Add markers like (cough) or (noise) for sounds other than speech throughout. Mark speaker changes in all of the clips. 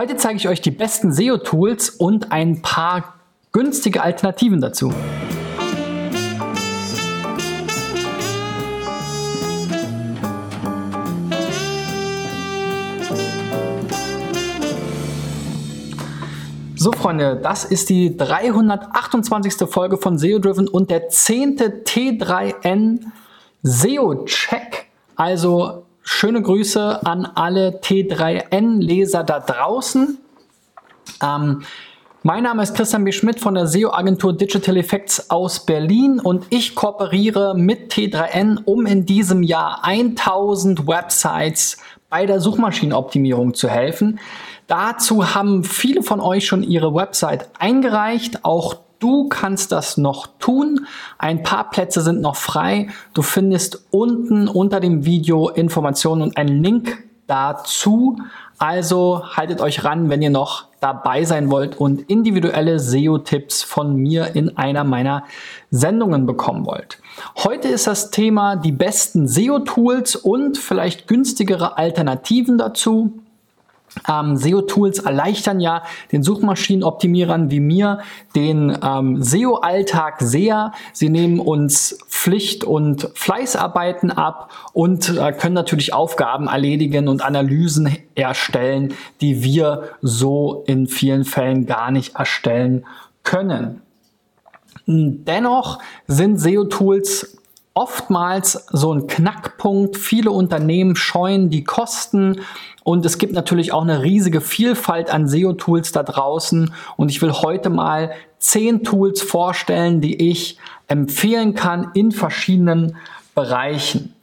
Speaker 1: Heute zeige ich euch die besten SEO-Tools und ein paar günstige Alternativen dazu. So, Freunde, das ist die 328. Folge von SEO Driven und der 10. T3N SEO Check. Also schöne Grüße an alle T3N-Leser da draußen. Ähm, mein Name ist Christian B. Schmidt von der SEO-Agentur Digital Effects aus Berlin und ich kooperiere mit T3N, um in diesem Jahr 1000 Websites bei der Suchmaschinenoptimierung zu helfen. Dazu haben viele von euch schon ihre Website eingereicht. Auch du kannst das noch tun. Ein paar Plätze sind noch frei. Du findest unten unter dem Video Informationen und einen Link dazu. Also haltet euch ran, wenn ihr noch dabei sein wollt und individuelle SEO-Tipps von mir in einer meiner Sendungen bekommen wollt. Heute ist das Thema die besten SEO-Tools und vielleicht günstigere Alternativen dazu. Ähm, SEO-Tools erleichtern ja den Suchmaschinenoptimierern wie mir den ähm, SEO-Alltag sehr. Sie nehmen uns Pflicht- und Fleißarbeiten ab und äh, können natürlich Aufgaben erledigen und Analysen erstellen, die wir so in vielen Fällen gar nicht erstellen können. Dennoch sind SEO-Tools oftmals so ein Knackpunkt. Viele Unternehmen scheuen die Kosten und es gibt natürlich auch eine riesige Vielfalt an SEO-Tools da draußen. Und ich will heute mal zehn Tools vorstellen, die ich empfehlen kann in verschiedenen Bereichen.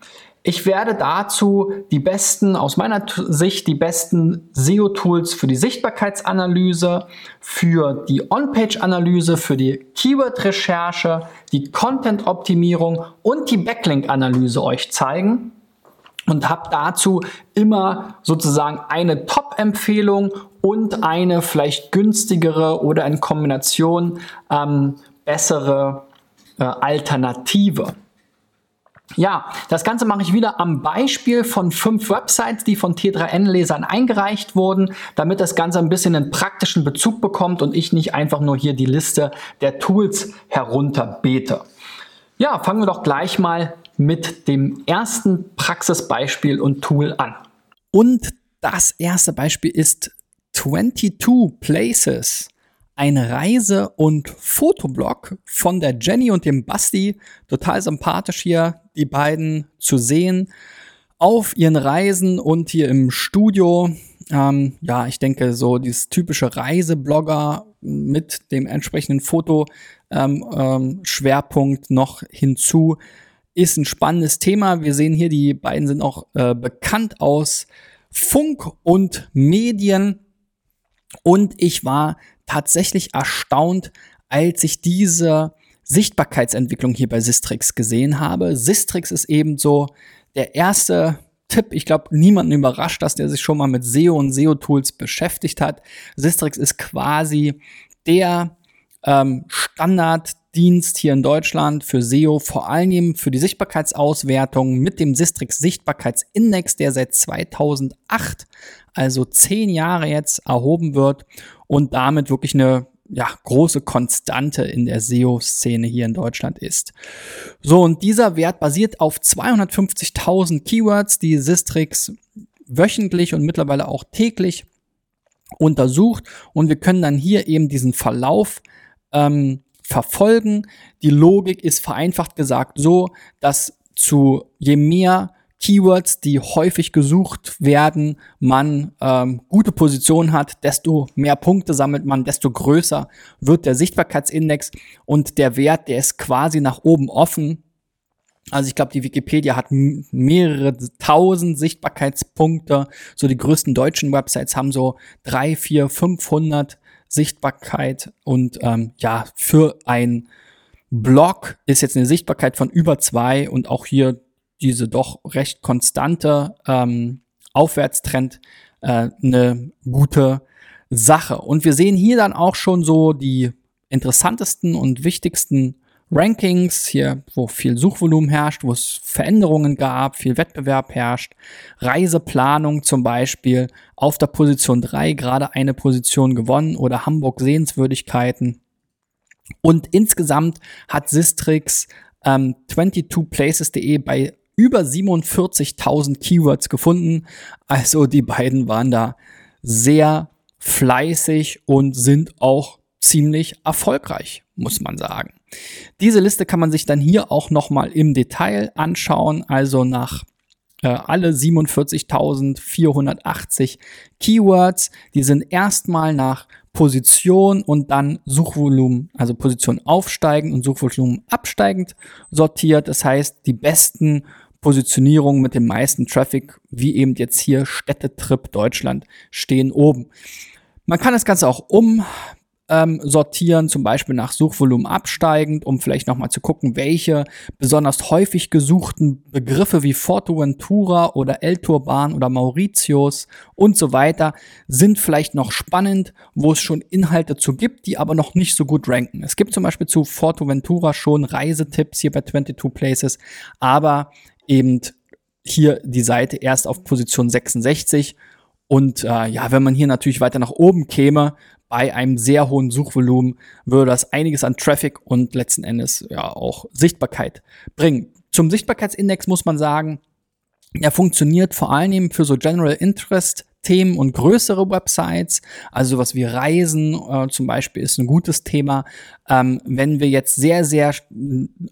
Speaker 1: Ich werde dazu die besten, aus meiner Sicht, die besten SEO-Tools für die Sichtbarkeitsanalyse, für die On-Page-Analyse, für die Keyword-Recherche, die Content-Optimierung und die Backlink-Analyse euch zeigen und habe dazu immer sozusagen eine Top-Empfehlung und eine vielleicht günstigere oder in Kombination ähm, bessere äh, Alternative. Ja, das Ganze mache ich wieder am Beispiel von fünf Websites, die von T3N-Lesern eingereicht wurden, damit das Ganze ein bisschen einen praktischen Bezug bekommt und ich nicht einfach nur hier die Liste der Tools herunterbete. Ja, fangen wir doch gleich mal mit dem ersten Praxisbeispiel und Tool an.
Speaker 2: Und das erste Beispiel ist 22 Places ein Reise- und Fotoblog von der Jenny und dem Basti. Total sympathisch hier, die beiden zu sehen auf ihren Reisen und hier im Studio. Ähm, ja, ich denke, so dieses typische Reiseblogger mit dem entsprechenden Fotoschwerpunkt ähm, ähm, noch hinzu ist ein spannendes Thema. Wir sehen hier, die beiden sind auch äh, bekannt aus Funk und Medien. Und ich war tatsächlich erstaunt, als ich diese Sichtbarkeitsentwicklung hier bei Sistrix gesehen habe. Sistrix ist eben so der erste Tipp. Ich glaube, niemanden überrascht dass der sich schon mal mit SEO und SEO-Tools beschäftigt hat. Sistrix ist quasi der ähm, Standarddienst hier in Deutschland für SEO, vor allem für die Sichtbarkeitsauswertung mit dem Sistrix Sichtbarkeitsindex, der seit 2008, also zehn Jahre jetzt, erhoben wird und damit wirklich eine ja, große Konstante in der SEO-Szene hier in Deutschland ist. So, und dieser Wert basiert auf 250.000 Keywords, die Sistrix wöchentlich und mittlerweile auch täglich untersucht. Und wir können dann hier eben diesen Verlauf ähm, verfolgen. Die Logik ist vereinfacht gesagt so, dass zu je mehr Keywords, die häufig gesucht werden, man ähm, gute Position hat, desto mehr Punkte sammelt man, desto größer wird der Sichtbarkeitsindex und der Wert, der ist quasi nach oben offen. Also ich glaube, die Wikipedia hat mehrere tausend Sichtbarkeitspunkte. So die größten deutschen Websites haben so drei, vier, 500 Sichtbarkeit und ähm, ja, für ein Blog ist jetzt eine Sichtbarkeit von über zwei und auch hier diese doch recht konstante ähm, Aufwärtstrend äh, eine gute Sache. Und wir sehen hier dann auch schon so die interessantesten und wichtigsten Rankings, hier, wo viel Suchvolumen herrscht, wo es Veränderungen gab, viel Wettbewerb herrscht. Reiseplanung zum Beispiel auf der Position 3 gerade eine Position gewonnen oder Hamburg Sehenswürdigkeiten. Und insgesamt hat Sistrix ähm, 22places.de bei über 47.000 Keywords gefunden. Also die beiden waren da sehr fleißig und sind auch ziemlich erfolgreich, muss man sagen. Diese Liste kann man sich dann hier auch nochmal im Detail anschauen, also nach äh, alle 47.480 Keywords. Die sind erstmal nach Position und dann Suchvolumen, also Position aufsteigend und Suchvolumen absteigend sortiert. Das heißt, die besten Positionierungen mit dem meisten Traffic, wie eben jetzt hier Städtetrip Deutschland, stehen oben. Man kann das Ganze auch um ähm, sortieren, zum Beispiel nach Suchvolumen absteigend, um vielleicht nochmal zu gucken, welche besonders häufig gesuchten Begriffe wie Fortuventura oder El Turban oder Mauritius und so weiter sind vielleicht noch spannend, wo es schon Inhalte zu gibt, die aber noch nicht so gut ranken. Es gibt zum Beispiel zu Fortuventura schon Reisetipps hier bei 22 Places, aber eben hier die Seite erst auf Position 66 und äh, ja, wenn man hier natürlich weiter nach oben käme, bei einem sehr hohen Suchvolumen würde das einiges an Traffic und letzten Endes ja auch Sichtbarkeit bringen. Zum Sichtbarkeitsindex muss man sagen, er funktioniert vor allem für so General Interest Themen und größere Websites, also sowas wie Reisen äh, zum Beispiel ist ein gutes Thema. Ähm, wenn wir jetzt sehr, sehr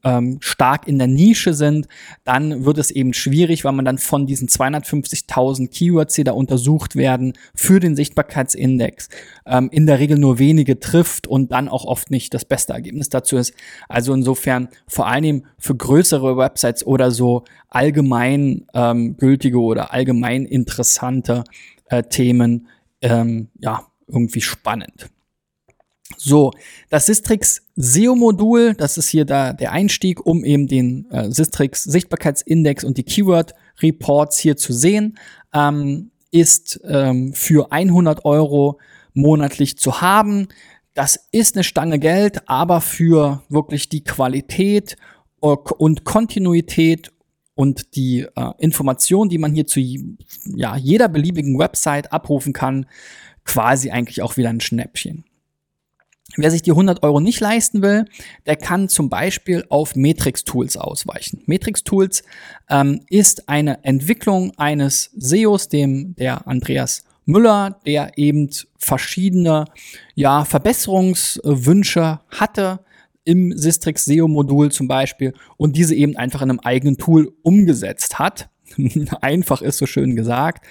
Speaker 2: ähm, stark in der Nische sind, dann wird es eben schwierig, weil man dann von diesen 250.000 Keywords, die da untersucht werden, für den Sichtbarkeitsindex ähm, in der Regel nur wenige trifft und dann auch oft nicht das beste Ergebnis dazu ist. Also insofern vor allem für größere Websites oder so allgemein ähm, gültige oder allgemein interessante äh, Themen ähm, ja irgendwie spannend. So, das Sistrix SEO-Modul, das ist hier da der Einstieg, um eben den äh, Sistrix Sichtbarkeitsindex und die Keyword Reports hier zu sehen, ähm, ist ähm, für 100 Euro monatlich zu haben. Das ist eine Stange Geld, aber für wirklich die Qualität äh, und Kontinuität und die äh, Information, die man hier zu ja, jeder beliebigen Website abrufen kann, quasi eigentlich auch wieder ein Schnäppchen. Wer sich die 100 Euro nicht leisten will, der kann zum Beispiel auf Matrix Tools ausweichen. Matrix Tools ähm, ist eine Entwicklung eines SEOs, dem der Andreas Müller, der eben verschiedene ja, Verbesserungswünsche hatte im Sistrix SEO-Modul zum Beispiel und diese eben einfach in einem eigenen Tool umgesetzt hat. (laughs) einfach ist so schön gesagt.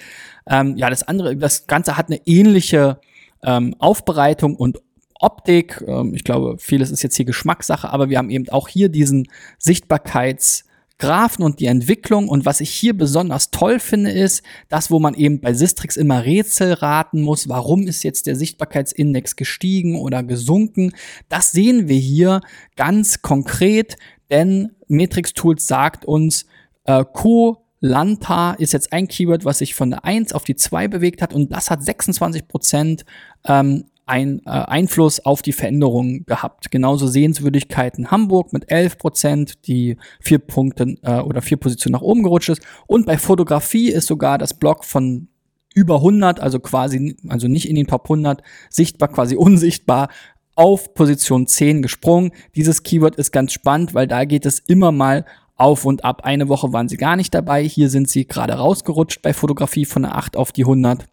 Speaker 2: Ähm, ja, das andere, das Ganze hat eine ähnliche ähm, Aufbereitung und Optik. Ähm, ich glaube, vieles ist jetzt hier Geschmackssache, aber wir haben eben auch hier diesen Sichtbarkeits- Graphen und die Entwicklung. Und was ich hier besonders toll finde, ist, das, wo man eben bei Sistrix immer Rätsel raten muss, warum ist jetzt der Sichtbarkeitsindex gestiegen oder gesunken. Das sehen wir hier ganz konkret, denn Matrix Tools sagt uns, äh, Co Lanta ist jetzt ein Keyword, was sich von der 1 auf die 2 bewegt hat und das hat 26 Prozent ähm, ein, äh, Einfluss auf die Veränderungen gehabt. Genauso Sehenswürdigkeiten Hamburg mit 11 Prozent, die vier Punkte äh, oder vier Positionen nach oben gerutscht ist. Und bei Fotografie ist sogar das Blog von über 100, also quasi, also nicht in den Top 100, sichtbar, quasi (laughs) unsichtbar, auf Position 10 gesprungen. Dieses Keyword ist ganz spannend, weil da geht es immer mal auf und ab. Eine Woche waren sie gar nicht dabei. Hier sind sie gerade rausgerutscht bei Fotografie von der 8 auf die 100.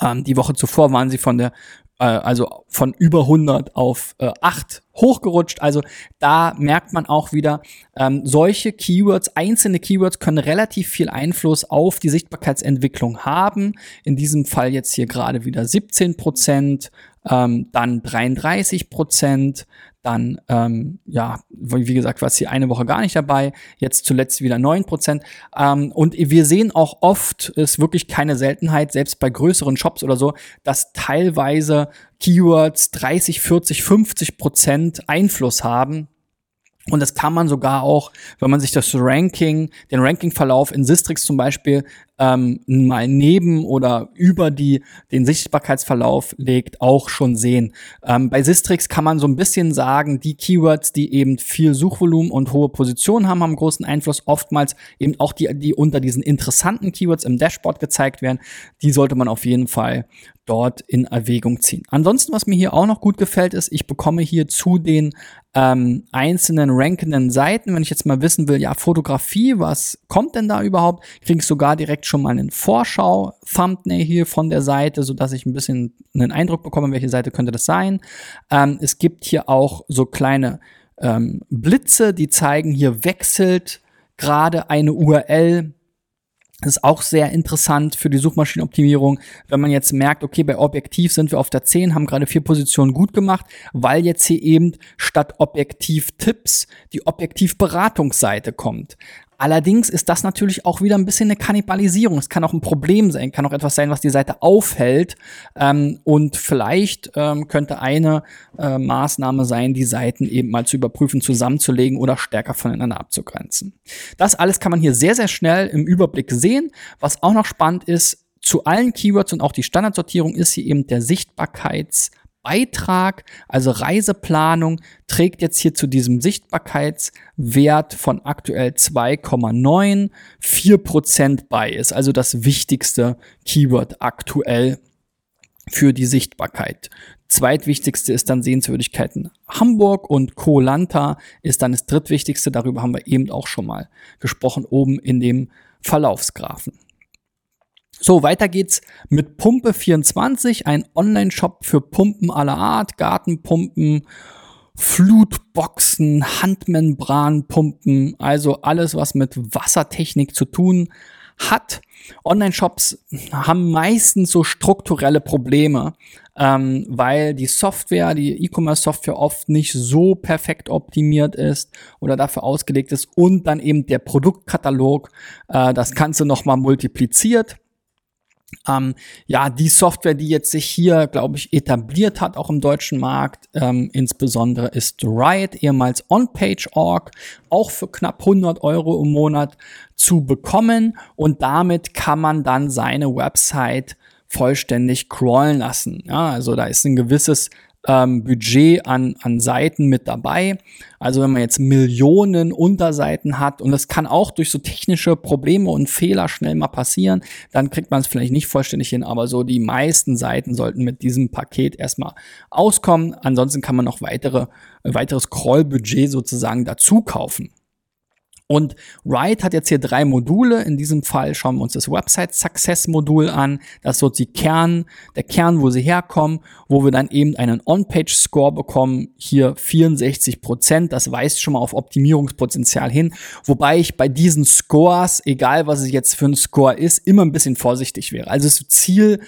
Speaker 2: Ähm, die Woche zuvor waren sie von der äh, also von über 100 auf äh, 8 hochgerutscht. Also da merkt man auch wieder, ähm, solche Keywords, einzelne Keywords können relativ viel Einfluss auf die Sichtbarkeitsentwicklung haben. In diesem Fall jetzt hier gerade wieder 17 Prozent, ähm, dann 33 Prozent, dann, ähm, ja, wie gesagt, war es hier eine Woche gar nicht dabei, jetzt zuletzt wieder neun Prozent. Ähm, und wir sehen auch oft, ist wirklich keine Seltenheit, selbst bei größeren Shops oder so, dass teilweise Keywords 30, 40, 50 Prozent Einfluss haben Und das kann man sogar auch, wenn man sich das Ranking, den Rankingverlauf in Sistrix zum Beispiel ähm, mal neben oder über die, den Sichtbarkeitsverlauf legt, auch schon sehen. Ähm, bei Sistrix kann man so ein bisschen sagen, die Keywords, die eben viel Suchvolumen und hohe Positionen haben, haben großen Einfluss. Oftmals eben auch die, die unter diesen interessanten Keywords im Dashboard gezeigt werden. Die sollte man auf jeden Fall dort in Erwägung ziehen. Ansonsten, was mir hier auch noch gut gefällt, ist, ich bekomme hier zu den ähm, einzelnen rankenden Seiten, wenn ich jetzt mal wissen will, ja, Fotografie, was kommt denn da überhaupt, kriege ich sogar direkt schon mal einen Vorschau-Thumbnail hier von der Seite, so dass ich ein bisschen einen Eindruck bekomme, welche Seite könnte das sein. Ähm, es gibt hier auch so kleine ähm, Blitze, die zeigen, hier wechselt gerade eine URL das ist auch sehr interessant für die Suchmaschinenoptimierung, wenn man jetzt merkt, okay, bei Objektiv sind wir auf der 10, haben gerade vier Positionen gut gemacht, weil jetzt hier eben statt Objektiv-Tipps die Objektiv-Beratungsseite kommt. Allerdings ist das natürlich auch wieder ein bisschen eine Kannibalisierung. Es kann auch ein Problem sein, kann auch etwas sein, was die Seite aufhält. Ähm, und vielleicht ähm, könnte eine äh, Maßnahme sein, die Seiten eben mal zu überprüfen, zusammenzulegen oder stärker voneinander abzugrenzen. Das alles kann man hier sehr, sehr schnell im Überblick sehen. Was auch noch spannend ist, zu allen Keywords und auch die Standardsortierung ist hier eben der Sichtbarkeits- Beitrag, also Reiseplanung, trägt jetzt hier zu diesem Sichtbarkeitswert von aktuell 2,94 Prozent bei. Ist also das wichtigste Keyword aktuell für die Sichtbarkeit. Zweitwichtigste ist dann Sehenswürdigkeiten Hamburg und Koh-Lanta ist dann das drittwichtigste. Darüber haben wir eben auch schon mal gesprochen oben in dem Verlaufsgrafen. So, weiter geht's mit Pumpe24, ein Online-Shop für Pumpen aller Art, Gartenpumpen, Flutboxen, Handmembranpumpen, also alles, was mit Wassertechnik zu tun hat. Online-Shops haben meistens so strukturelle Probleme, ähm, weil die Software, die E-Commerce-Software oft nicht so perfekt optimiert ist oder dafür ausgelegt ist und dann eben der Produktkatalog äh, das Ganze nochmal multipliziert. Ähm, ja, die Software, die jetzt sich hier, glaube ich, etabliert hat, auch im deutschen Markt, ähm, insbesondere ist Riot, ehemals OnPage.org, auch für knapp 100 Euro im Monat zu bekommen und damit kann man dann seine Website vollständig crawlen lassen. Ja, also da ist ein gewisses ähm, Budget an, an Seiten mit dabei. Also wenn man jetzt Millionen Unterseiten hat und das kann auch durch so technische Probleme und Fehler schnell mal passieren, dann kriegt man es vielleicht nicht vollständig hin, aber so die meisten Seiten sollten mit diesem Paket erstmal auskommen. Ansonsten kann man noch weitere, weiteres Crawl-Budget sozusagen dazu kaufen. Und Write hat jetzt hier drei Module. In diesem Fall schauen wir uns das Website Success Modul an. Das so die Kern, der Kern, wo sie herkommen, wo wir dann eben einen On-Page Score bekommen. Hier 64 Prozent. Das weist schon mal auf Optimierungspotenzial hin. Wobei ich bei diesen Scores, egal was es jetzt für ein Score ist, immer ein bisschen vorsichtig wäre. Also das Ziel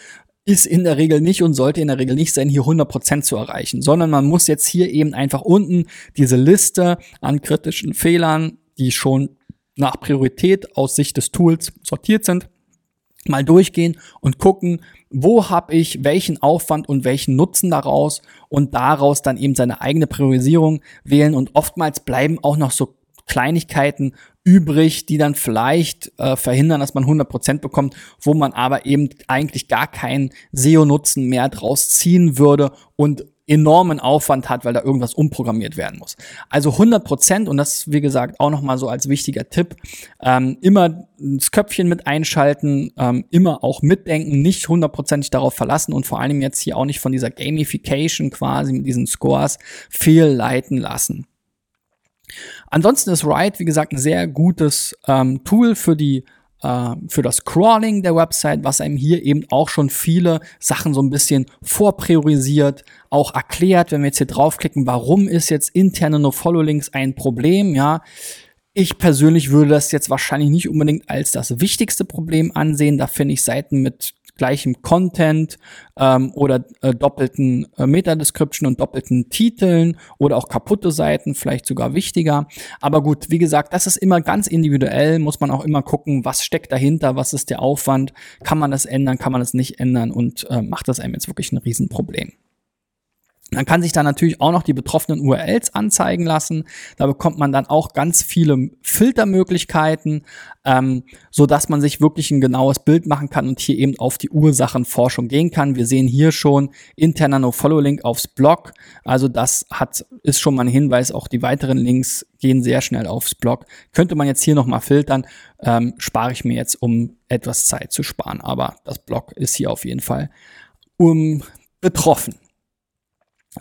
Speaker 2: ist in der Regel nicht und sollte in der Regel nicht sein, hier 100% zu erreichen, sondern man muss jetzt hier eben einfach unten diese Liste an kritischen Fehlern die schon nach Priorität aus Sicht des Tools sortiert sind, mal durchgehen und gucken, wo habe ich welchen Aufwand und welchen Nutzen daraus und daraus dann eben seine eigene Priorisierung wählen. Und oftmals bleiben auch noch so Kleinigkeiten übrig, die dann vielleicht äh, verhindern, dass man 100% bekommt, wo man aber eben eigentlich gar keinen SEO-Nutzen mehr draus ziehen würde und enormen Aufwand hat, weil da irgendwas umprogrammiert werden muss. Also 100 Prozent, und das wie gesagt auch nochmal so als wichtiger Tipp, ähm, immer das Köpfchen mit einschalten, ähm, immer auch mitdenken, nicht hundertprozentig darauf verlassen und vor allem jetzt hier auch nicht von dieser Gamification quasi mit diesen Scores fehlleiten lassen. Ansonsten ist Ride, wie gesagt, ein sehr gutes ähm, Tool für die äh, für das Crawling der Website, was einem hier eben auch schon viele Sachen so ein bisschen vorpriorisiert, auch erklärt, wenn wir jetzt hier draufklicken, warum ist jetzt interne No-Follow-Links ein Problem, ja. Ich persönlich würde das jetzt wahrscheinlich nicht unbedingt als das wichtigste Problem ansehen. Da finde ich Seiten mit gleichem Content ähm, oder äh, doppelten äh, Meta-Description und doppelten Titeln oder auch kaputte Seiten, vielleicht sogar wichtiger. Aber gut, wie gesagt, das ist immer ganz individuell, muss man auch immer gucken, was steckt dahinter, was ist der Aufwand, kann man das ändern, kann man das nicht ändern und äh, macht das einem jetzt wirklich ein Riesenproblem. Man kann sich da natürlich auch noch die betroffenen URLs anzeigen lassen. Da bekommt man dann auch ganz viele Filtermöglichkeiten, ähm, so dass man sich wirklich ein genaues Bild machen kann und hier eben auf die Ursachenforschung gehen kann. Wir sehen hier schon interner No-Follow-Link aufs Blog. Also das hat, ist schon mal ein Hinweis. Auch die weiteren Links gehen sehr schnell aufs Blog. Könnte man jetzt hier nochmal filtern, ähm, spare ich mir jetzt, um etwas Zeit zu sparen. Aber das Blog ist hier auf jeden Fall um betroffen.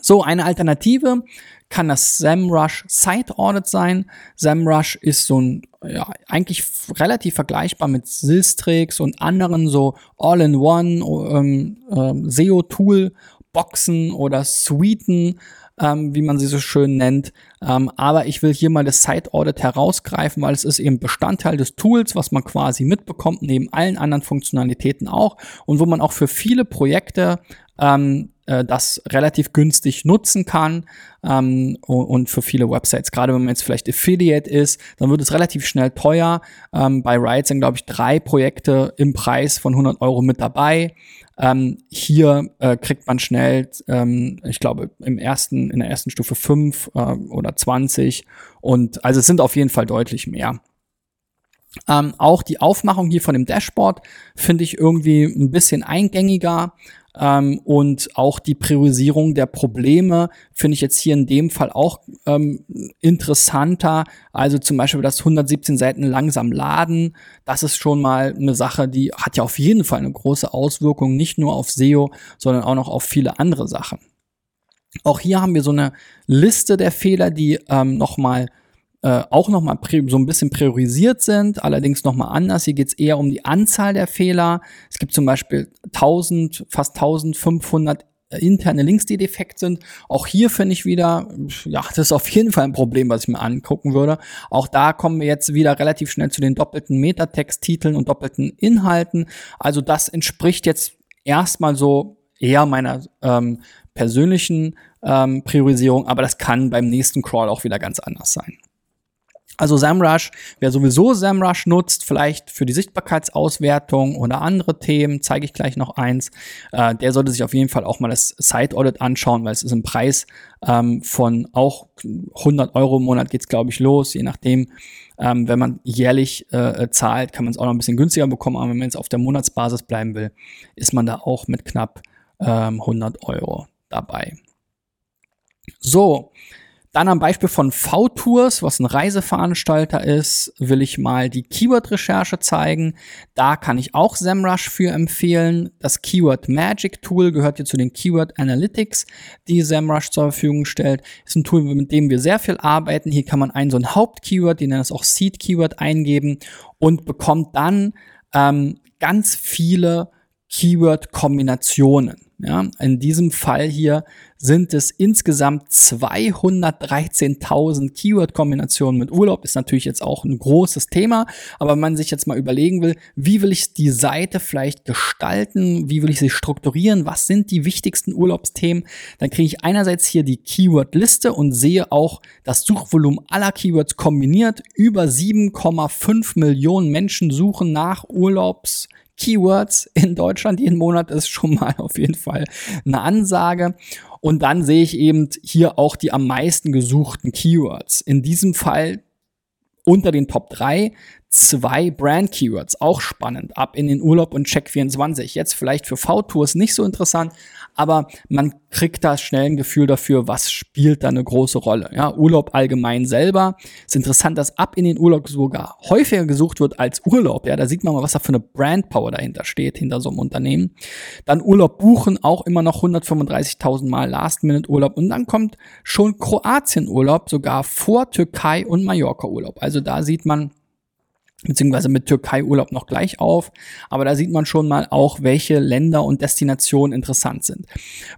Speaker 2: So, eine Alternative kann das SEMrush Site Audit sein. SEMrush ist so ein, ja, eigentlich relativ vergleichbar mit Silstrix und anderen so All-in-One ähm, ähm, SEO-Tool Boxen oder Suiten, ähm, wie man sie so schön nennt. Ähm, aber ich will hier mal das Site Audit herausgreifen, weil es ist eben Bestandteil des Tools, was man quasi mitbekommt, neben allen anderen Funktionalitäten auch und wo man auch für viele Projekte ähm, äh, das relativ günstig nutzen kann ähm, und für viele Websites. Gerade wenn man jetzt vielleicht Affiliate ist, dann wird es relativ schnell teuer. Ähm, bei Riot sind, glaube ich, drei Projekte im Preis von 100 Euro mit dabei. Ähm, hier äh, kriegt man schnell, ähm, ich glaube, im ersten, in der ersten Stufe fünf äh, oder 20 und also es sind auf jeden Fall deutlich mehr. Ähm, auch die Aufmachung hier von dem Dashboard finde ich irgendwie ein bisschen eingängiger. Ähm, und auch die Priorisierung der Probleme finde ich jetzt hier in dem Fall auch ähm, interessanter. Also zum Beispiel das 117 Seiten langsam laden. Das ist schon mal eine Sache, die hat ja auf jeden Fall eine große Auswirkung, nicht nur auf SEO, sondern auch noch auf viele andere Sachen. Auch hier haben wir so eine Liste der Fehler, die ähm, nochmal äh, auch nochmal so ein bisschen priorisiert sind, allerdings nochmal anders. Hier geht es eher um die Anzahl der Fehler. Es gibt zum Beispiel 1000, fast 1500 interne Links, die defekt sind. Auch hier finde ich wieder, ja, das ist auf jeden Fall ein Problem, was ich mir angucken würde. Auch da kommen wir jetzt wieder relativ schnell zu den doppelten Metatext-Titeln und doppelten Inhalten. Also das entspricht jetzt erstmal so eher meiner ähm, persönlichen ähm, Priorisierung, aber das kann beim nächsten Crawl auch wieder ganz anders sein. Also SEMrush, wer sowieso SEMrush nutzt, vielleicht für die Sichtbarkeitsauswertung oder andere Themen, zeige ich gleich noch eins, äh, der sollte sich auf jeden Fall auch mal das Site Audit anschauen, weil es ist ein Preis ähm, von auch 100 Euro im Monat geht's glaube ich los, je nachdem. Ähm, wenn man jährlich äh, zahlt, kann man es auch noch ein bisschen günstiger bekommen, aber wenn man jetzt auf der Monatsbasis bleiben will, ist man da auch mit knapp ähm, 100 Euro dabei. So, dann am Beispiel von V-Tours, was ein Reiseveranstalter ist, will ich mal die Keyword-Recherche zeigen. Da kann ich auch SEMrush für empfehlen. Das Keyword Magic Tool gehört hier zu den Keyword Analytics, die SEMrush zur Verfügung stellt. Ist ein Tool, mit dem wir sehr viel arbeiten. Hier kann man ein so ein Hauptkeyword, die nennen es auch Seed Keyword eingeben und bekommt dann ähm, ganz viele Keyword-Kombinationen. Ja, in diesem Fall hier sind es insgesamt 213.000 Keyword-Kombinationen mit Urlaub. Ist natürlich jetzt auch ein großes Thema, aber wenn man sich jetzt mal überlegen will, wie will ich die Seite vielleicht gestalten, wie will ich sie strukturieren, was sind die wichtigsten Urlaubsthemen, dann kriege ich einerseits hier die Keyword-Liste und sehe auch das Suchvolumen aller Keywords kombiniert. Über 7,5 Millionen Menschen suchen nach Urlaubs Keywords in Deutschland jeden Monat ist schon mal auf jeden Fall eine Ansage. Und dann sehe ich eben hier auch die am meisten gesuchten Keywords. In diesem Fall unter den Top 3 zwei Brand-Keywords. Auch spannend. Ab in den Urlaub und Check24. Jetzt vielleicht für V-Tours nicht so interessant, aber man kriegt da schnell ein Gefühl dafür, was spielt da eine große Rolle. Ja, Urlaub allgemein selber. Ist interessant, dass ab in den Urlaub sogar häufiger gesucht wird als Urlaub. Ja, da sieht man mal, was da für eine Brand-Power dahinter steht, hinter so einem Unternehmen. Dann Urlaub buchen, auch immer noch 135.000 Mal Last-Minute-Urlaub. Und dann kommt schon Kroatien-Urlaub, sogar vor Türkei und Mallorca-Urlaub. Also da sieht man, beziehungsweise mit Türkei-Urlaub noch gleich auf. Aber da sieht man schon mal auch, welche Länder und Destinationen interessant sind.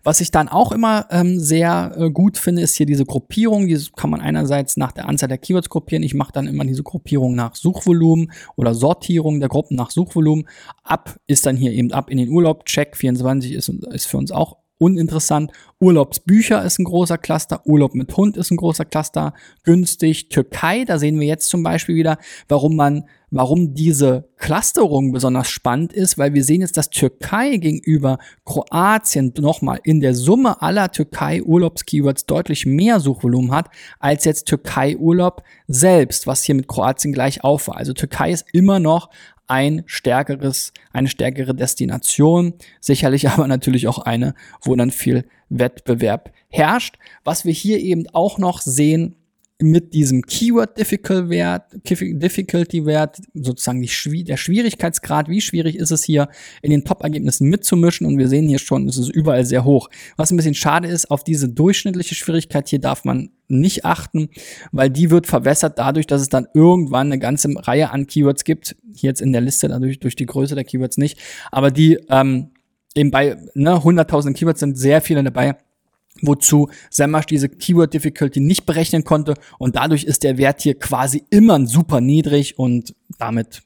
Speaker 2: Was ich dann auch immer ähm, sehr äh, gut finde, ist hier diese Gruppierung. Diese kann man einerseits nach der Anzahl der Keywords gruppieren. Ich mache dann immer diese Gruppierung nach Suchvolumen oder Sortierung der Gruppen nach Suchvolumen. Ab ist dann hier eben ab in den Urlaub. Check 24 ist, ist für uns auch uninteressant. Urlaubsbücher ist ein großer Cluster, Urlaub mit Hund ist ein großer Cluster, günstig. Türkei, da sehen wir jetzt zum Beispiel wieder, warum man, warum diese Clusterung besonders spannend ist, weil wir sehen jetzt, dass Türkei gegenüber Kroatien nochmal in der Summe aller Türkei-Urlaubs-Keywords deutlich mehr Suchvolumen hat, als jetzt Türkei-Urlaub selbst, was hier mit Kroatien gleich auf war. Also Türkei ist immer noch ein stärkeres, eine stärkere Destination, sicherlich (laughs) aber natürlich auch eine, wo dann viel Wettbewerb herrscht. Was wir hier eben auch noch sehen, mit diesem Keyword Difficulty Wert, sozusagen die, der Schwierigkeitsgrad, wie schwierig ist es hier in den Top-Ergebnissen mitzumischen und wir sehen hier schon, es ist überall sehr hoch. Was ein bisschen schade ist, auf diese durchschnittliche Schwierigkeit hier darf man nicht achten, weil die wird verwässert dadurch, dass es dann irgendwann eine ganze Reihe an Keywords gibt. Hier jetzt in der Liste dadurch durch die Größe der Keywords nicht, aber die ähm, eben bei ne, 100.000 Keywords sind sehr viele dabei wozu Semash diese Keyword Difficulty nicht berechnen konnte und dadurch ist der Wert hier quasi immer super niedrig und damit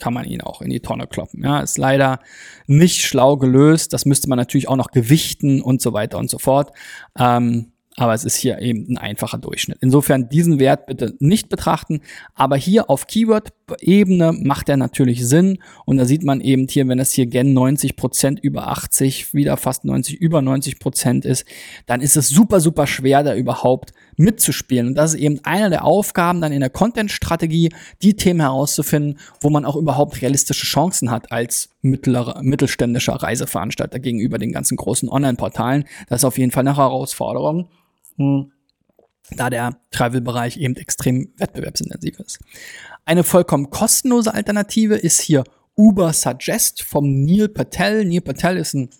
Speaker 2: kann man ihn auch in die Tonne kloppen. Ja, ist leider nicht schlau gelöst. Das müsste man natürlich auch noch gewichten und so weiter und so fort. Ähm, aber es ist hier eben ein einfacher Durchschnitt. Insofern diesen Wert bitte nicht betrachten, aber hier auf Keyword-Ebene macht er natürlich Sinn und da sieht man eben hier, wenn es hier gen 90 Prozent über 80, wieder fast 90, über 90 Prozent ist, dann ist es super, super schwer, da überhaupt mitzuspielen. Und das ist eben eine der Aufgaben dann in der Content-Strategie, die Themen herauszufinden, wo man auch überhaupt realistische Chancen hat als mittlerer, mittelständischer Reiseveranstalter gegenüber den ganzen großen Online-Portalen. Das ist auf jeden Fall eine Herausforderung da der Travel-Bereich eben extrem wettbewerbsintensiv ist. Eine vollkommen kostenlose Alternative ist hier Uber Suggest vom Neil Patel. Neil Patel ist ein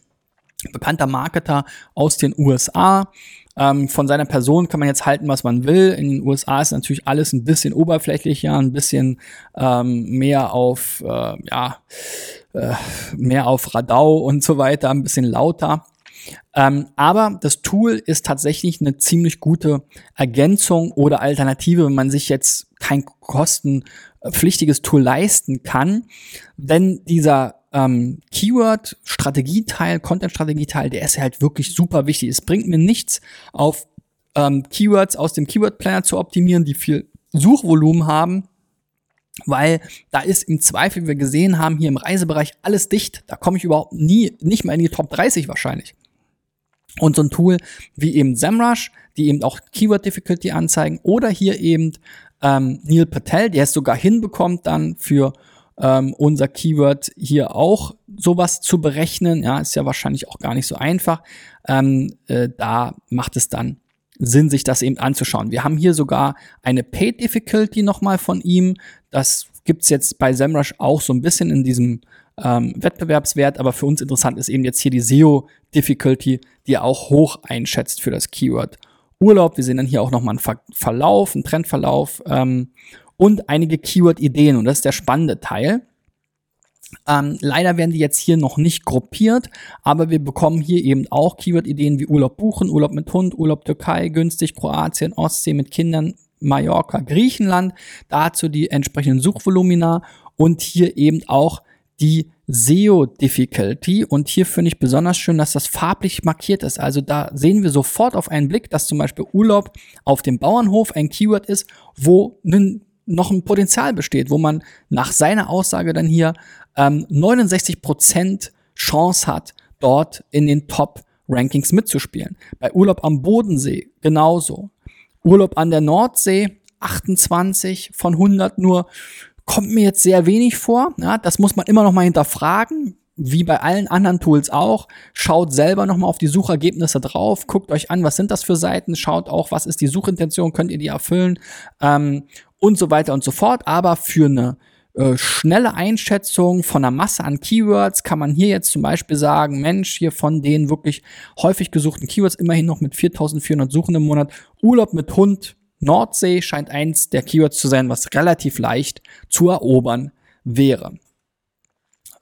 Speaker 2: bekannter Marketer aus den USA. Ähm, von seiner Person kann man jetzt halten, was man will. In den USA ist natürlich alles ein bisschen oberflächlicher, ein bisschen ähm, mehr auf, äh, ja, äh, mehr auf Radau und so weiter, ein bisschen lauter. Ähm, aber das Tool ist tatsächlich eine ziemlich gute Ergänzung oder Alternative, wenn man sich jetzt kein kostenpflichtiges Tool leisten kann. Denn dieser ähm, Keyword-Strategieteil, Content-Strategieteil, der ist halt wirklich super wichtig. Es bringt mir nichts, auf ähm, Keywords aus dem Keyword-Planner zu optimieren, die viel Suchvolumen haben, weil da ist im Zweifel, wie wir gesehen haben, hier im Reisebereich alles dicht. Da komme ich überhaupt nie, nicht mal in die Top 30 wahrscheinlich. Und so ein Tool wie eben SEMrush, die eben auch Keyword Difficulty anzeigen, oder hier eben ähm, Neil Patel, der es sogar hinbekommt, dann für ähm, unser Keyword hier auch sowas zu berechnen. Ja, ist ja wahrscheinlich auch gar nicht so einfach. Ähm, äh, da macht es dann Sinn, sich das eben anzuschauen. Wir haben hier sogar eine Paid Difficulty nochmal von ihm. Das gibt's jetzt bei SEMrush auch so ein bisschen in diesem ähm, Wettbewerbswert, aber für uns interessant ist eben jetzt hier die SEO-Difficulty, die er auch hoch einschätzt für das Keyword Urlaub. Wir sehen dann hier auch nochmal einen Ver Verlauf, einen Trendverlauf ähm, und einige Keyword-Ideen und das ist der spannende Teil. Ähm, leider werden die jetzt hier noch nicht gruppiert, aber wir bekommen hier eben auch Keyword-Ideen wie Urlaub buchen, Urlaub mit Hund, Urlaub Türkei, günstig, Kroatien, Ostsee mit Kindern, Mallorca, Griechenland, dazu die entsprechenden Suchvolumina und hier eben auch die SEO Difficulty und hier finde ich besonders schön, dass das farblich markiert ist. Also da sehen wir sofort auf einen Blick, dass zum Beispiel Urlaub auf dem Bauernhof ein Keyword ist, wo noch ein Potenzial besteht, wo man nach seiner Aussage dann hier ähm, 69% Chance hat, dort in den Top Rankings mitzuspielen. Bei Urlaub am Bodensee genauso. Urlaub an der Nordsee 28 von 100 nur kommt mir jetzt sehr wenig vor. Ja, das muss man immer noch mal hinterfragen, wie bei allen anderen Tools auch. Schaut selber noch mal auf die Suchergebnisse drauf, guckt euch an, was sind das für Seiten, schaut auch, was ist die Suchintention, könnt ihr die erfüllen ähm, und so weiter und so fort. Aber für eine äh, schnelle Einschätzung von der Masse an Keywords kann man hier jetzt zum Beispiel sagen, Mensch, hier von den wirklich häufig gesuchten Keywords immerhin noch mit 4400 Suchen im Monat, Urlaub mit Hund Nordsee scheint eins der Keywords zu sein, was relativ leicht zu erobern wäre.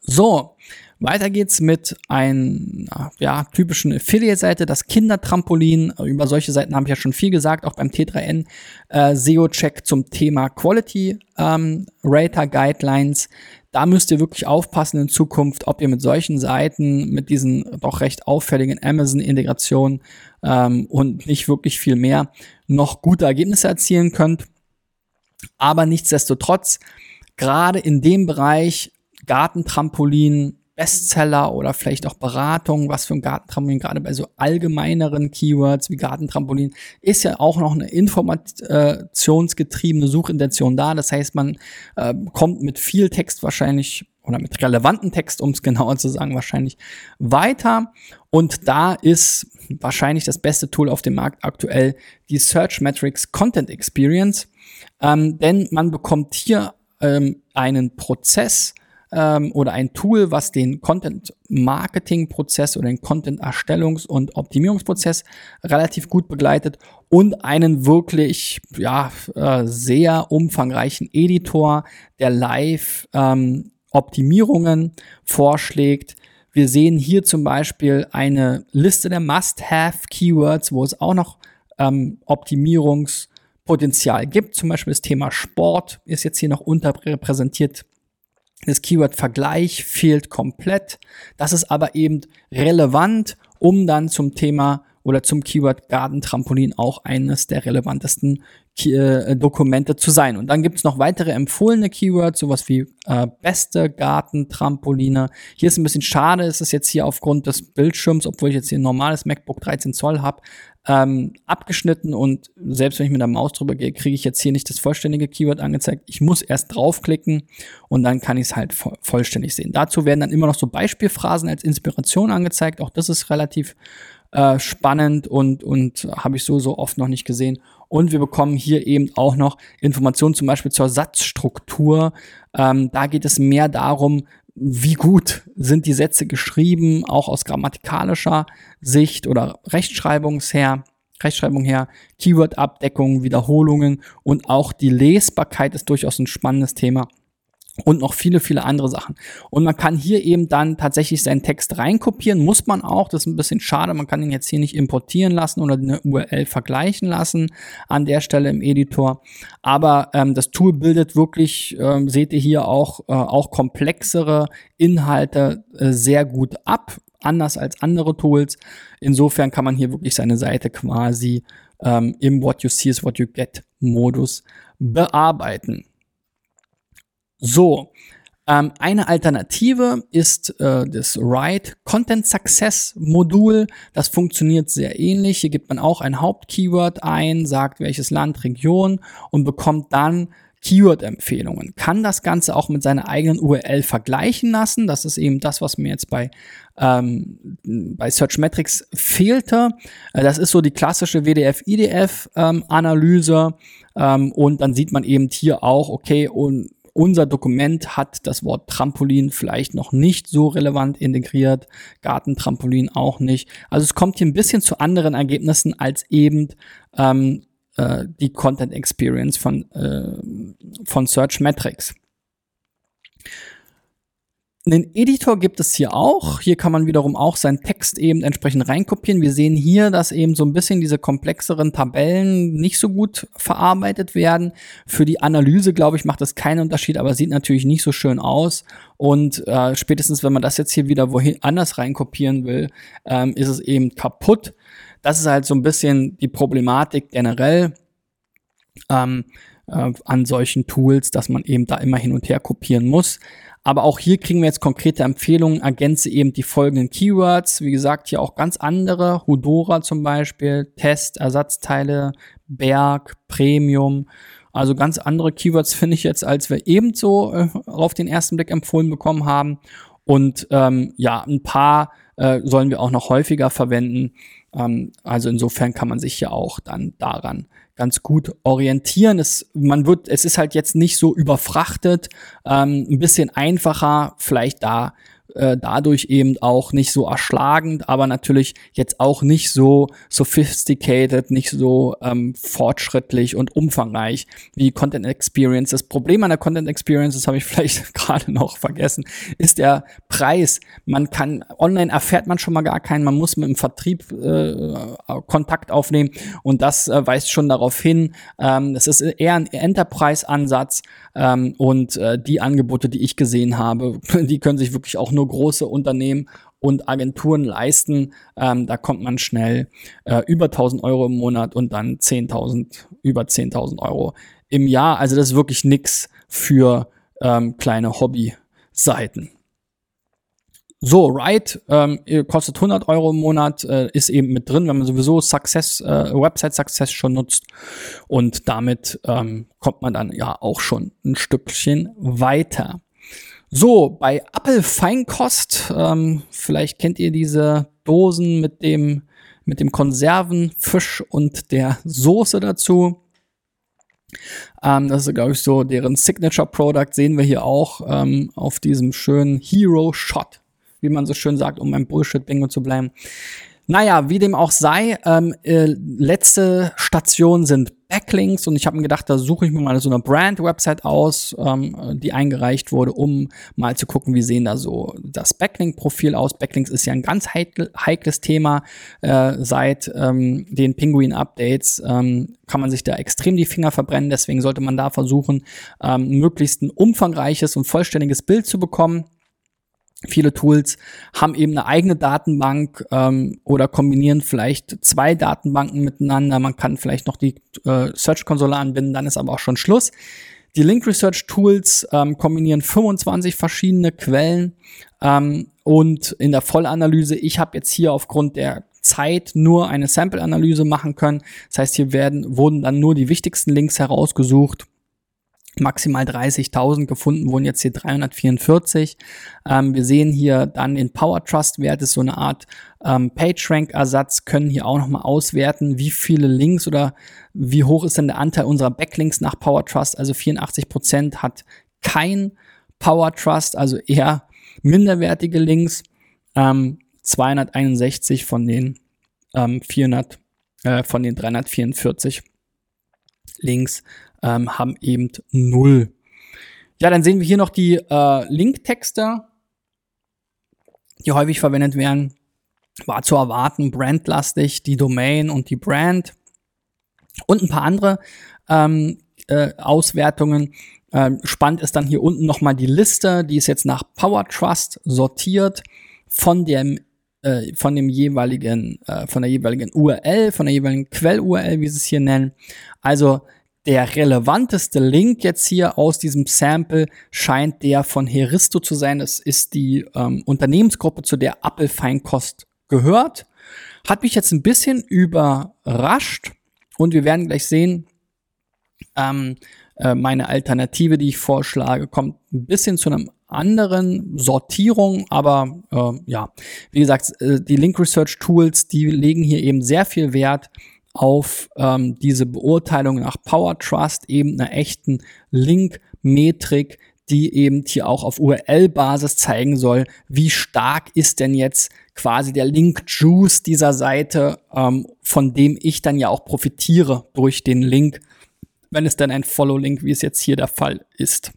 Speaker 2: So, weiter geht's mit einer ja, typischen Affiliate-Seite, das Kindertrampolin. Über solche Seiten habe ich ja schon viel gesagt, auch beim T3N äh, SEO-Check zum Thema Quality ähm, Rater Guidelines. Da müsst ihr wirklich aufpassen in Zukunft, ob ihr mit solchen Seiten, mit diesen doch recht auffälligen Amazon-Integrationen ähm, und nicht wirklich viel mehr noch gute Ergebnisse erzielen könnt. Aber nichtsdestotrotz, gerade in dem Bereich Gartentrampolin, Bestseller oder vielleicht auch Beratung, was für ein Gartentrampolin, gerade bei so allgemeineren Keywords wie Gartentrampolin, ist ja auch noch eine informationsgetriebene Suchintention da. Das heißt, man äh, kommt mit viel Text wahrscheinlich oder mit relevanten Text, um es (laughs) genauer zu sagen, wahrscheinlich weiter. Und da ist wahrscheinlich das beste Tool auf dem Markt aktuell die Search Metrics Content Experience. Ähm, denn man bekommt hier ähm, einen Prozess, ähm, oder ein Tool, was den Content-Marketing-Prozess oder den Content-Erstellungs- und Optimierungsprozess relativ gut begleitet und einen wirklich ja, äh, sehr umfangreichen Editor, der live ähm, Optimierungen vorschlägt. Wir sehen hier zum Beispiel eine Liste der Must-Have-Keywords, wo es auch noch ähm, Optimierungspotenzial gibt. Zum Beispiel das Thema Sport ist jetzt hier noch unterrepräsentiert das Keyword Vergleich fehlt komplett. Das ist aber eben relevant, um dann zum Thema oder zum Keyword Garden Trampolin auch eines der relevantesten äh, Dokumente zu sein. Und dann gibt's noch weitere empfohlene Keywords, sowas wie äh, beste Gartentrampoline. Hier ist ein bisschen schade, ist es jetzt hier aufgrund des Bildschirms, obwohl ich jetzt hier ein normales MacBook 13 Zoll habe, ähm, abgeschnitten und selbst wenn ich mit der Maus drüber gehe, kriege ich jetzt hier nicht das vollständige Keyword angezeigt. Ich muss erst draufklicken und dann kann ich es halt vo vollständig sehen. Dazu werden dann immer noch so Beispielphrasen als Inspiration angezeigt. Auch das ist relativ äh, spannend und, und habe ich so, so oft noch nicht gesehen. Und wir bekommen hier eben auch noch Informationen zum Beispiel zur Satzstruktur. Ähm, da geht es mehr darum, wie gut sind die Sätze geschrieben, auch aus grammatikalischer Sicht oder Rechtschreibungsher. Rechtschreibung her, Keyword-Abdeckung, Wiederholungen und auch die Lesbarkeit ist durchaus ein spannendes Thema und noch viele, viele andere Sachen. Und man kann hier eben dann tatsächlich seinen Text reinkopieren, muss man auch, das ist ein bisschen schade, man kann ihn jetzt hier nicht importieren lassen oder eine URL vergleichen lassen an der Stelle im Editor. Aber ähm, das Tool bildet wirklich, ähm, seht ihr hier auch, äh, auch komplexere Inhalte äh, sehr gut ab, anders als andere Tools. Insofern kann man hier wirklich seine Seite quasi ähm, im What You See is What You Get Modus bearbeiten. So, ähm, eine Alternative ist äh, das Write Content Success Modul. Das funktioniert sehr ähnlich. Hier gibt man auch ein Hauptkeyword ein, sagt welches Land, Region und bekommt dann Keyword-Empfehlungen. Kann das Ganze auch mit seiner eigenen URL vergleichen lassen. Das ist eben das, was mir jetzt bei, ähm, bei Searchmetrics fehlte. Äh, das ist so die klassische WDF-IDF-Analyse. Ähm, ähm, und dann sieht man eben hier auch, okay, und unser Dokument hat das Wort Trampolin vielleicht noch nicht so relevant integriert, Gartentrampolin auch nicht. Also es kommt hier ein bisschen zu anderen Ergebnissen als eben ähm, äh, die Content Experience von, äh, von Search Metrics. Einen Editor gibt es hier auch. Hier kann man wiederum auch seinen Text eben entsprechend reinkopieren. Wir sehen hier, dass eben so ein bisschen diese komplexeren Tabellen nicht so gut verarbeitet werden. Für die Analyse, glaube ich, macht das keinen Unterschied, aber sieht natürlich nicht so schön aus. Und äh, spätestens, wenn man das jetzt hier wieder wohin anders reinkopieren will, ähm, ist es eben kaputt. Das ist halt so ein bisschen die Problematik generell. Ähm, äh, an solchen Tools, dass man eben da immer hin und her kopieren muss. Aber auch hier kriegen wir jetzt konkrete Empfehlungen, ergänze eben die folgenden Keywords. Wie gesagt, hier auch ganz andere. Hudora zum Beispiel, Test, Ersatzteile, Berg, Premium. Also ganz andere Keywords (laughs) finde ich jetzt, als wir ebenso äh, auf den ersten Blick empfohlen bekommen haben. Und ähm, ja, ein paar äh, sollen wir auch noch häufiger verwenden. Ähm, also insofern kann man sich ja auch dann daran ganz gut orientieren. Es, man wird, es ist halt jetzt nicht so überfrachtet, ähm, ein bisschen einfacher, vielleicht da äh, dadurch eben auch nicht so erschlagend, aber natürlich jetzt auch nicht so sophisticated, nicht so ähm, fortschrittlich und umfangreich wie Content Experience. Das Problem an der Content Experience, das habe ich (laughs) vielleicht gerade noch vergessen, ist der Preis. Man kann online erfährt man schon mal gar keinen, man muss mit dem Vertrieb äh, Kontakt aufnehmen und das äh, weist schon darauf hin. Ähm, das ist eher ein Enterprise-Ansatz ähm, und äh, die Angebote, die ich gesehen habe, (laughs) die können sich wirklich auch nur große Unternehmen und Agenturen leisten. Ähm, da kommt man schnell äh, über 1000 Euro im Monat und dann 10.000, über 10.000 Euro im Jahr. Also das ist wirklich nix für ähm, kleine Hobby-Seiten. So, Ride ähm, kostet 100 Euro im Monat, äh, ist eben mit drin, wenn man sowieso Success, äh, Website Success schon nutzt. Und damit ähm, kommt man dann ja auch schon ein Stückchen weiter. So, bei Apple Feinkost, ähm, vielleicht kennt ihr diese Dosen mit dem, mit dem Konservenfisch und der Soße dazu. Ähm, das ist, glaube ich, so deren Signature Product, sehen wir hier auch ähm, auf diesem schönen Hero Shot wie man so schön sagt, um beim Bullshit-Bingo zu bleiben. Naja, wie dem auch sei, ähm, äh, letzte Station sind Backlinks und ich habe mir gedacht, da suche ich mir mal so eine Brand-Website aus, ähm, die eingereicht wurde, um mal zu gucken, wie sehen da so das Backlink-Profil aus. Backlinks ist ja ein ganz heikel, heikles Thema. Äh, seit ähm, den Penguin-Updates ähm, kann man sich da extrem die Finger verbrennen, deswegen sollte man da versuchen, ähm, möglichst ein umfangreiches und vollständiges Bild zu bekommen. Viele Tools haben eben eine eigene Datenbank ähm, oder kombinieren vielleicht zwei Datenbanken miteinander. Man kann vielleicht noch die äh, Search-Konsole anbinden, dann ist aber auch schon Schluss. Die Link Research Tools ähm, kombinieren 25 verschiedene Quellen ähm, und in der Vollanalyse, ich habe jetzt hier aufgrund der Zeit nur eine Sample-Analyse machen können. Das heißt, hier werden, wurden dann nur die wichtigsten Links herausgesucht maximal 30.000 gefunden wurden jetzt hier 344. Ähm, wir sehen hier dann den Power Trust Wert, ist so eine Art ähm, PageRank Ersatz, können hier auch nochmal auswerten, wie viele Links oder wie hoch ist denn der Anteil unserer Backlinks nach Power Trust. Also 84 Prozent hat kein Power Trust, also eher minderwertige Links. Ähm, 261 von den ähm, 400, äh, von den 344 Links ähm, haben eben null. Ja, dann sehen wir hier noch die äh, Linktexte, die häufig verwendet werden. War zu erwarten, brandlastig, die Domain und die Brand und ein paar andere ähm, äh, Auswertungen. Ähm, spannend ist dann hier unten nochmal die Liste, die ist jetzt nach Power Trust sortiert von dem äh, von dem jeweiligen, äh, von der jeweiligen URL, von der jeweiligen Quell-URL, wie sie es hier nennen. Also der relevanteste Link jetzt hier aus diesem Sample scheint der von Heristo zu sein. Das ist die ähm, Unternehmensgruppe, zu der Apple-Feinkost gehört. Hat mich jetzt ein bisschen überrascht und wir werden gleich sehen, ähm, äh, meine Alternative, die ich vorschlage, kommt ein bisschen zu einem anderen Sortierung, aber äh, ja, wie gesagt, äh, die Link Research Tools, die legen hier eben sehr viel Wert auf ähm, diese Beurteilung nach Power Trust, eben einer echten Link-Metrik, die eben hier auch auf URL-Basis zeigen soll, wie stark ist denn jetzt quasi der Link-Juice dieser Seite, ähm, von dem ich dann ja auch profitiere durch den Link, wenn es dann ein Follow-Link, wie es jetzt hier der Fall ist,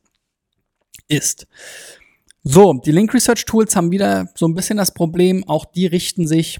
Speaker 2: ist. So, die Link Research Tools haben wieder so ein bisschen das Problem, auch die richten sich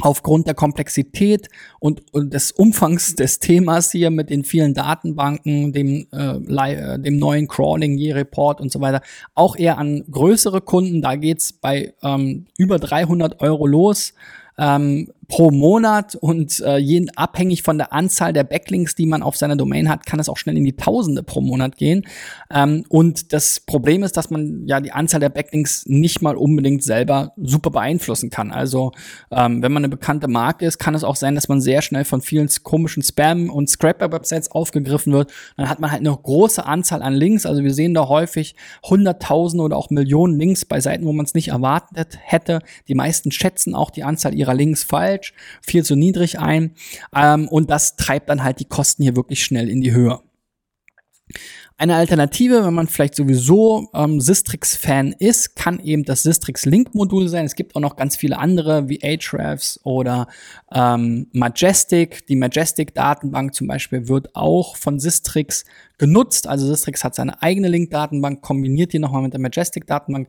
Speaker 2: aufgrund der Komplexität und, und, des Umfangs (laughs) des Themas hier mit den vielen Datenbanken, dem, äh, dem neuen Crawling, Je-Report und so weiter, auch eher an größere Kunden. Da geht's bei ähm, über 300 Euro los. Ähm, pro Monat und äh, jeden, abhängig von der Anzahl der Backlinks, die man auf seiner Domain hat, kann es auch schnell in die Tausende pro Monat gehen. Ähm, und das Problem ist, dass man ja die Anzahl der Backlinks nicht mal unbedingt selber super beeinflussen kann. Also ähm, wenn man eine bekannte Marke ist, kann es auch sein, dass man sehr schnell von vielen komischen Spam- und Scraper-Websites aufgegriffen wird. Dann hat man halt eine große Anzahl an Links. Also wir sehen da häufig Hunderttausende oder auch Millionen Links bei Seiten, wo man es nicht erwartet hätte. Die meisten schätzen auch die Anzahl ihrer Links falsch falsch, viel zu niedrig ein. Ähm, und das treibt dann halt die Kosten hier wirklich schnell in die Höhe. Eine Alternative, wenn man vielleicht sowieso ähm, Sistrix-Fan ist, kann eben das Sistrix-Link-Modul sein. Es gibt auch noch ganz viele andere wie Ahrefs oder ähm, Majestic. Die Majestic-Datenbank zum Beispiel wird auch von Sistrix genutzt. Also Sistrix hat seine eigene Link-Datenbank, kombiniert die nochmal mit der Majestic-Datenbank.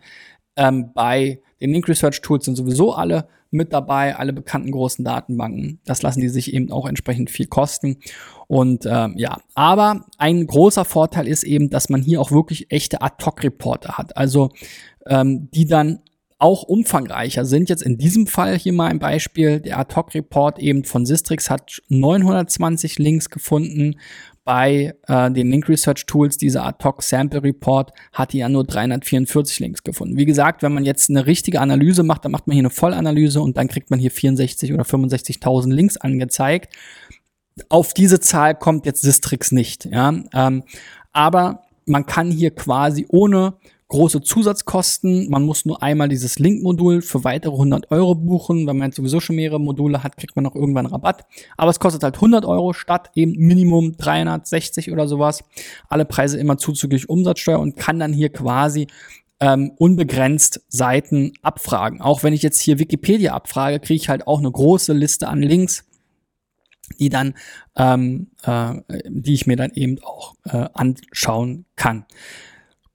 Speaker 2: Ähm, bei den Link Research Tools sind sowieso alle mit dabei, alle bekannten großen Datenbanken. Das lassen die sich eben auch entsprechend viel kosten. Und ähm, ja, aber ein großer Vorteil ist eben, dass man hier auch wirklich echte Ad-Hoc-Reporter hat. Also ähm, die dann auch umfangreicher sind. Jetzt in diesem Fall hier mal ein Beispiel. Der Ad-Hoc-Report eben von Sistrix hat 920 Links gefunden bei äh, den Link Research Tools, dieser Ad-Hoc Sample Report, hat ja nur 344 Links gefunden. Wie gesagt, wenn man jetzt eine richtige Analyse macht, dann macht man hier eine Vollanalyse und dann kriegt man hier 64 oder 65.000 Links angezeigt. Auf diese Zahl kommt jetzt Sistrix nicht, ja. Ähm, aber man kann hier quasi ohne große Zusatzkosten. Man muss nur einmal dieses Link-Modul für weitere 100 Euro buchen. Wenn man jetzt sowieso schon mehrere Module hat, kriegt man noch irgendwann Rabatt. Aber es kostet halt 100 Euro statt eben Minimum 360 oder sowas. Alle Preise immer zuzüglich Umsatzsteuer und kann dann hier quasi ähm, unbegrenzt Seiten abfragen. Auch wenn ich jetzt hier Wikipedia abfrage, kriege ich halt auch eine große Liste an Links die dann, ähm, äh, die ich mir dann eben auch äh, anschauen kann.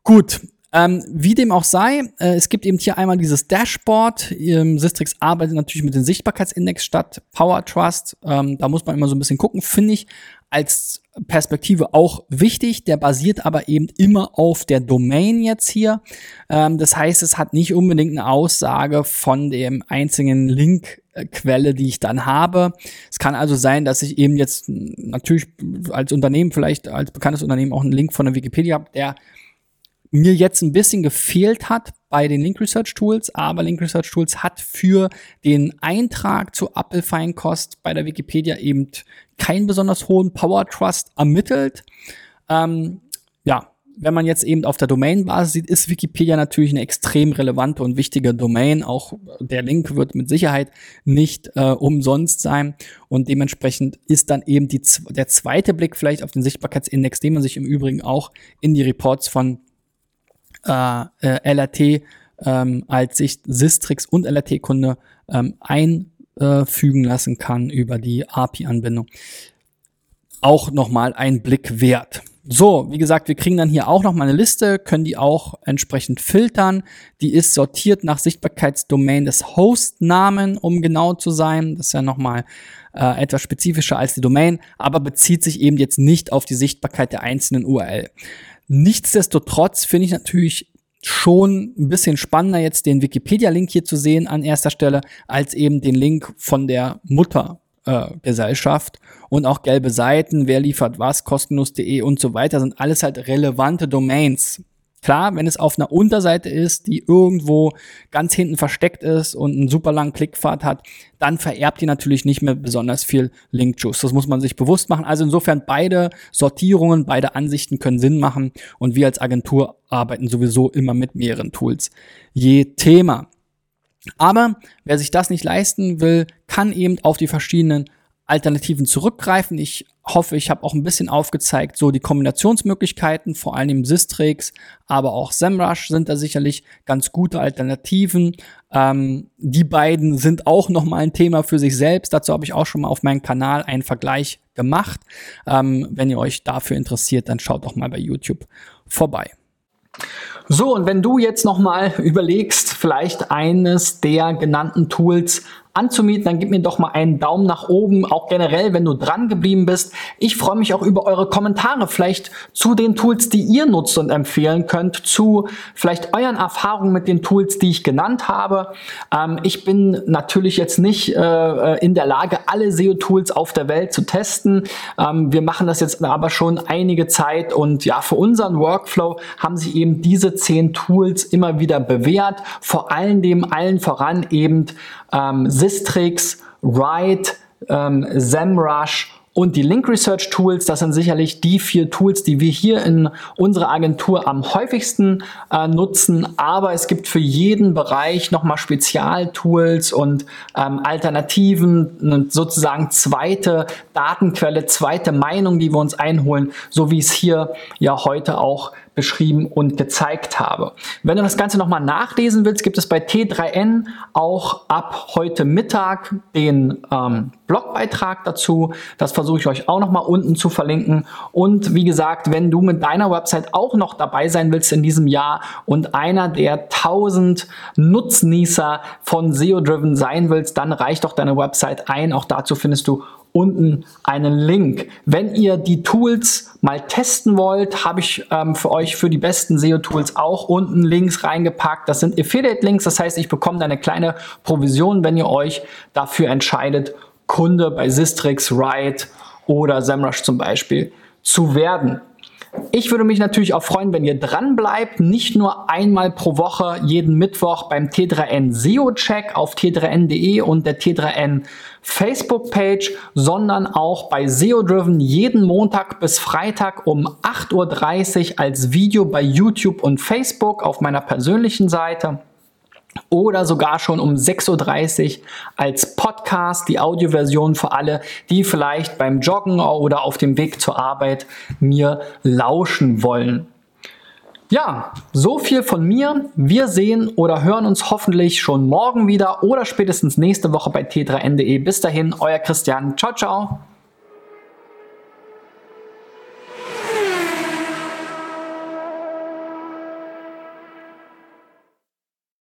Speaker 2: Gut, ähm, wie dem auch sei, äh, es gibt eben hier einmal dieses Dashboard. Ähm, Sistrix arbeitet natürlich mit dem Sichtbarkeitsindex statt Power Trust. Ähm, da muss man immer so ein bisschen gucken, finde ich als Perspektive auch wichtig. Der basiert aber eben immer auf der Domain jetzt hier. Ähm, das heißt, es hat nicht unbedingt eine Aussage von dem einzigen Linkquelle, die ich dann habe. Es kann also sein, dass ich eben jetzt natürlich als Unternehmen, vielleicht als bekanntes Unternehmen auch einen Link von der Wikipedia habe, der mir jetzt ein bisschen gefehlt hat bei den Link Research Tools, aber Link Research Tools hat für den Eintrag zu Apple-Feinkost bei der Wikipedia eben keinen besonders hohen Power Trust ermittelt. Ähm, ja, wenn man jetzt eben auf der Domain-Basis sieht, ist Wikipedia natürlich eine extrem relevante und wichtige Domain. Auch der Link wird mit Sicherheit nicht äh, umsonst sein. Und dementsprechend ist dann eben die, der zweite Blick vielleicht auf den Sichtbarkeitsindex, den man sich im Übrigen auch in die Reports von äh, äh LRT ähm, als sich Sistrix und LRT-Kunde ähm, einfügen lassen kann über die API-Anbindung. Auch nochmal ein Blick wert. So, wie gesagt, wir kriegen dann hier auch noch mal eine Liste, können die auch entsprechend filtern. Die ist sortiert nach Sichtbarkeitsdomain des Hostnamen, um genau zu sein. Das ist ja noch mal äh, etwas spezifischer als die Domain, aber bezieht sich eben jetzt nicht auf die Sichtbarkeit der einzelnen URL. Nichtsdestotrotz finde ich natürlich schon ein bisschen spannender, jetzt den Wikipedia-Link hier zu sehen an erster Stelle, als eben den Link von der Muttergesellschaft. Äh, und auch gelbe Seiten, wer liefert was, kostenlos.de und so weiter, sind alles halt relevante Domains. Klar, wenn es auf einer Unterseite ist, die irgendwo ganz hinten versteckt ist und einen super langen Klickpfad hat, dann vererbt die natürlich nicht mehr besonders viel Link-Juice. Das muss man sich bewusst machen. Also insofern beide Sortierungen, beide Ansichten können Sinn machen und wir als Agentur arbeiten sowieso immer mit mehreren Tools je Thema. Aber wer sich das nicht leisten will, kann eben auf die verschiedenen Alternativen zurückgreifen. Ich hoffe, ich habe auch ein bisschen aufgezeigt, so die Kombinationsmöglichkeiten, vor allem Sistrix, aber auch SEMrush sind da sicherlich ganz gute Alternativen. Ähm, die beiden sind auch nochmal ein Thema für sich selbst. Dazu habe ich auch schon mal auf meinem Kanal einen Vergleich gemacht. Ähm, wenn ihr euch dafür interessiert, dann schaut doch mal bei YouTube vorbei. So, und wenn du jetzt nochmal überlegst, vielleicht eines der genannten Tools anzumieten, dann gib mir doch mal einen Daumen nach oben, auch generell, wenn du dran geblieben bist. Ich freue mich auch über eure Kommentare, vielleicht zu den Tools, die ihr nutzt und empfehlen könnt, zu vielleicht euren Erfahrungen mit den Tools, die ich genannt habe. Ähm, ich bin natürlich jetzt nicht äh, in der Lage, alle SEO-Tools auf der Welt zu testen. Ähm, wir machen das jetzt aber schon einige Zeit und ja, für unseren Workflow haben sich eben diese zehn Tools immer wieder bewährt. Vor allen dem allen voran eben ähm, Sistrix, Ride, ähm, SEMrush
Speaker 1: und die Link Research Tools, das sind sicherlich die vier Tools, die wir hier in unserer Agentur am häufigsten äh, nutzen. Aber es gibt für jeden Bereich nochmal Spezialtools und ähm, Alternativen, sozusagen zweite Datenquelle, zweite Meinung, die wir uns einholen, so wie es hier ja heute auch beschrieben und gezeigt habe. Wenn du das Ganze nochmal nachlesen willst, gibt es bei T3N auch ab heute Mittag den ähm, Blogbeitrag dazu. Das versuche ich euch auch nochmal unten zu verlinken. Und wie gesagt, wenn du mit deiner Website auch noch dabei sein willst in diesem Jahr und einer der 1000 Nutznießer von SEO-Driven sein willst, dann reicht doch deine Website ein. Auch dazu findest du unten einen Link. Wenn ihr die Tools mal testen wollt, habe ich ähm, für euch für die besten SEO-Tools auch unten Links reingepackt. Das sind Affiliate-Links, das heißt, ich bekomme eine kleine Provision, wenn ihr euch dafür entscheidet, Kunde bei Sistrix, Ride oder SEMrush zum Beispiel zu werden. Ich würde mich natürlich auch freuen, wenn ihr dran bleibt, nicht nur einmal pro Woche jeden Mittwoch beim T3N SEO Check auf t3n.de und der T3N Facebook Page, sondern auch bei SEO Driven jeden Montag bis Freitag um 8:30 Uhr als Video bei YouTube und Facebook auf meiner persönlichen Seite oder sogar schon um 6.30 Uhr als Podcast, die Audioversion für alle, die vielleicht beim Joggen oder auf dem Weg zur Arbeit mir lauschen wollen. Ja, so viel von mir. Wir sehen oder hören uns hoffentlich schon morgen wieder oder spätestens nächste Woche bei t3n.de. Bis dahin, euer Christian. Ciao, ciao.